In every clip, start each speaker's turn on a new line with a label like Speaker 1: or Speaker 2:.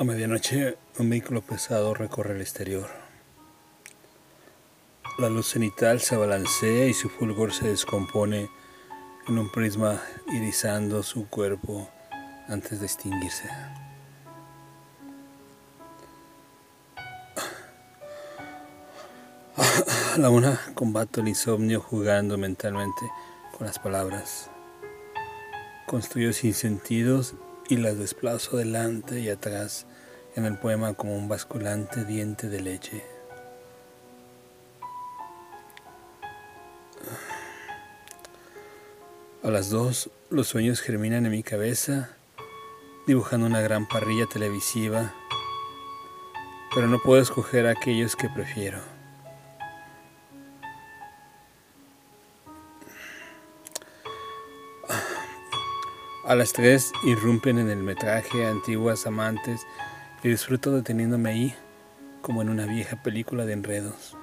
Speaker 1: A medianoche, un vehículo pesado recorre el exterior. La luz cenital se balancea y su fulgor se descompone en un prisma irisando su cuerpo antes de extinguirse. La una combato el insomnio jugando mentalmente con las palabras. Construyo sin sentidos y las desplazo delante y atrás en el poema como un basculante diente de leche. A las dos, los sueños germinan en mi cabeza, dibujando una gran parrilla televisiva, pero no puedo escoger aquellos que prefiero. A las tres irrumpen en el metraje antiguas amantes y disfruto deteniéndome ahí como en una vieja película de enredos.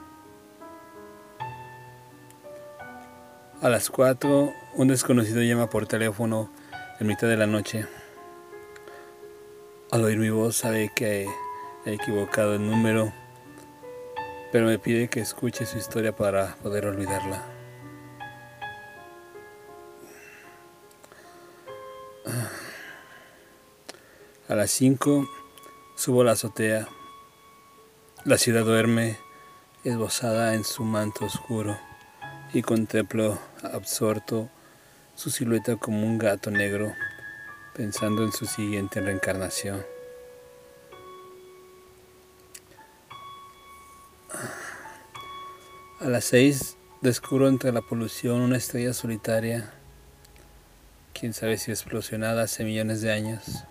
Speaker 1: A las cuatro, un desconocido llama por teléfono en mitad de la noche. Al oír mi voz sabe que he equivocado el número, pero me pide que escuche su historia para poder olvidarla. A las 5 subo la azotea. La ciudad duerme, esbozada en su manto oscuro, y contemplo absorto su silueta como un gato negro, pensando en su siguiente reencarnación. A las 6 descubro entre la polución una estrella solitaria, quién sabe si explosionada hace millones de años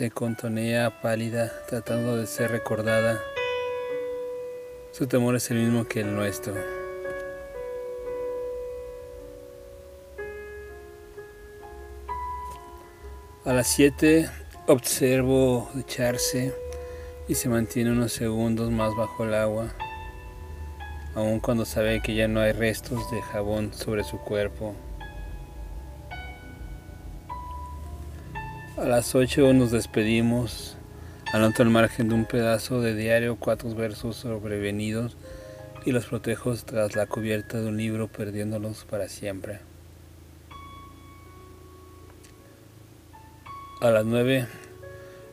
Speaker 1: se contonea pálida, tratando de ser recordada. Su temor es el mismo que el nuestro. A las 7 observo echarse y se mantiene unos segundos más bajo el agua, aun cuando sabe que ya no hay restos de jabón sobre su cuerpo. A las 8 nos despedimos. Anoto al margen de un pedazo de diario cuatro versos sobrevenidos y los protejo tras la cubierta de un libro perdiéndolos para siempre. A las 9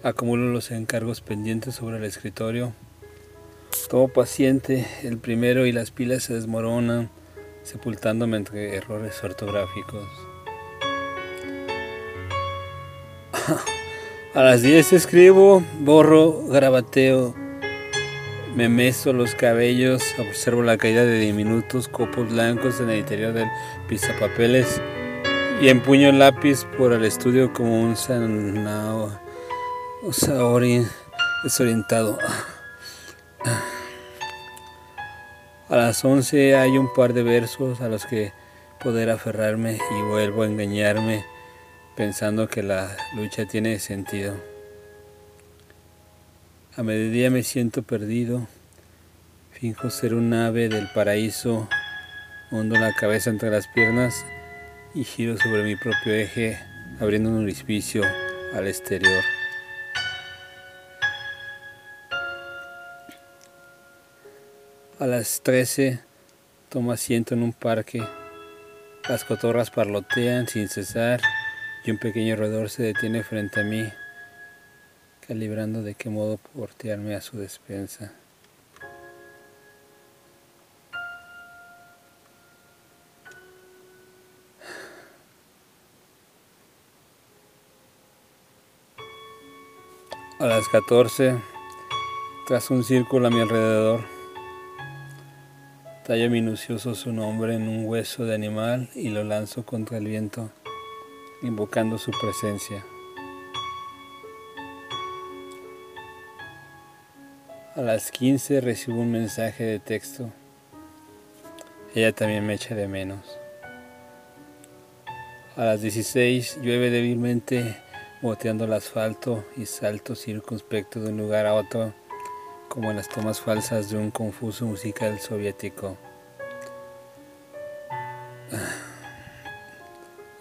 Speaker 1: acumulo los encargos pendientes sobre el escritorio. Tomo paciente el primero y las pilas se desmoronan sepultándome entre errores ortográficos. A las 10 escribo, borro, grabateo, me meso los cabellos, observo la caída de diminutos copos blancos en el interior del pizapapeles y empuño el lápiz por el estudio como un sanao, desorientado. A las 11 hay un par de versos a los que poder aferrarme y vuelvo a engañarme pensando que la lucha tiene sentido. A mediodía me siento perdido, finjo ser un ave del paraíso, hundo la cabeza entre las piernas y giro sobre mi propio eje, abriendo un orificio al exterior. A las 13 tomo asiento en un parque, las cotorras parlotean sin cesar y un pequeño roedor se detiene frente a mí, calibrando de qué modo portearme a su despensa. A las 14, tras un círculo a mi alrededor, tallo minucioso su nombre en un hueso de animal y lo lanzo contra el viento invocando su presencia. A las 15 recibo un mensaje de texto. Ella también me echa de menos. A las 16 llueve débilmente boteando el asfalto y salto circunspecto de un lugar a otro como en las tomas falsas de un confuso musical soviético.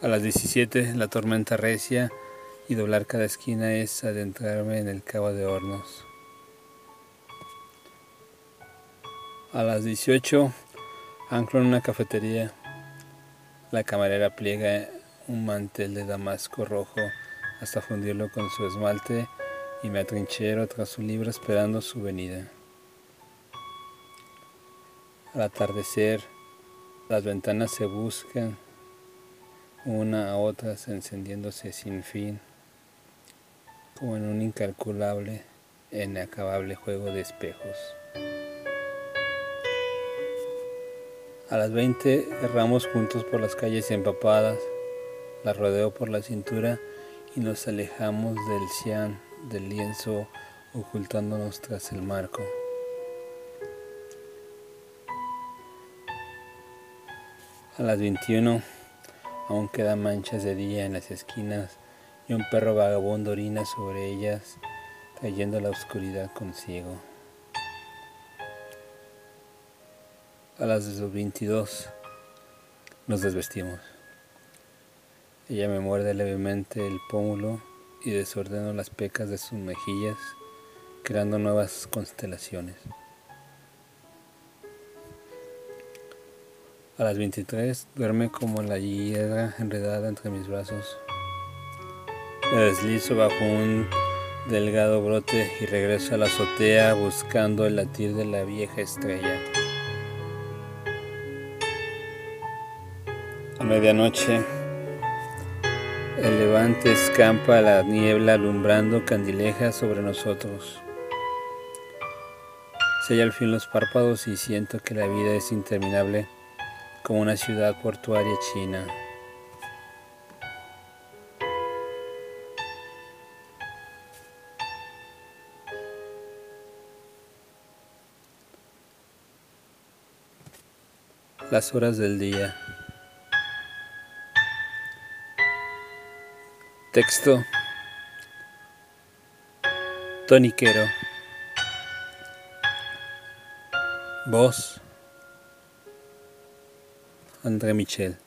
Speaker 1: A las 17 la tormenta recia y doblar cada esquina es adentrarme en el cabo de hornos. A las 18 anclo en una cafetería. La camarera pliega un mantel de damasco rojo hasta fundirlo con su esmalte y me atrinchero tras su libro esperando su venida. Al atardecer, las ventanas se buscan una a otras encendiéndose sin fin, como en un incalculable, inacabable juego de espejos. A las 20 erramos juntos por las calles empapadas, la rodeo por la cintura y nos alejamos del cian del lienzo ocultándonos tras el marco. A las 21 aún quedan manchas de día en las esquinas y un perro vagabundo orina sobre ellas, trayendo la oscuridad consigo. A las 22 nos desvestimos. Ella me muerde levemente el pómulo y desordeno las pecas de sus mejillas, creando nuevas constelaciones. A las 23 duerme como la hiedra enredada entre mis brazos. Me deslizo bajo un delgado brote y regreso a la azotea buscando el latir de la vieja estrella. A medianoche, el levante escampa la niebla alumbrando candilejas sobre nosotros. Sella al fin los párpados y siento que la vida es interminable como una ciudad portuaria china. Las horas del día. Texto. Toniquero. Voz. Andrei Michel.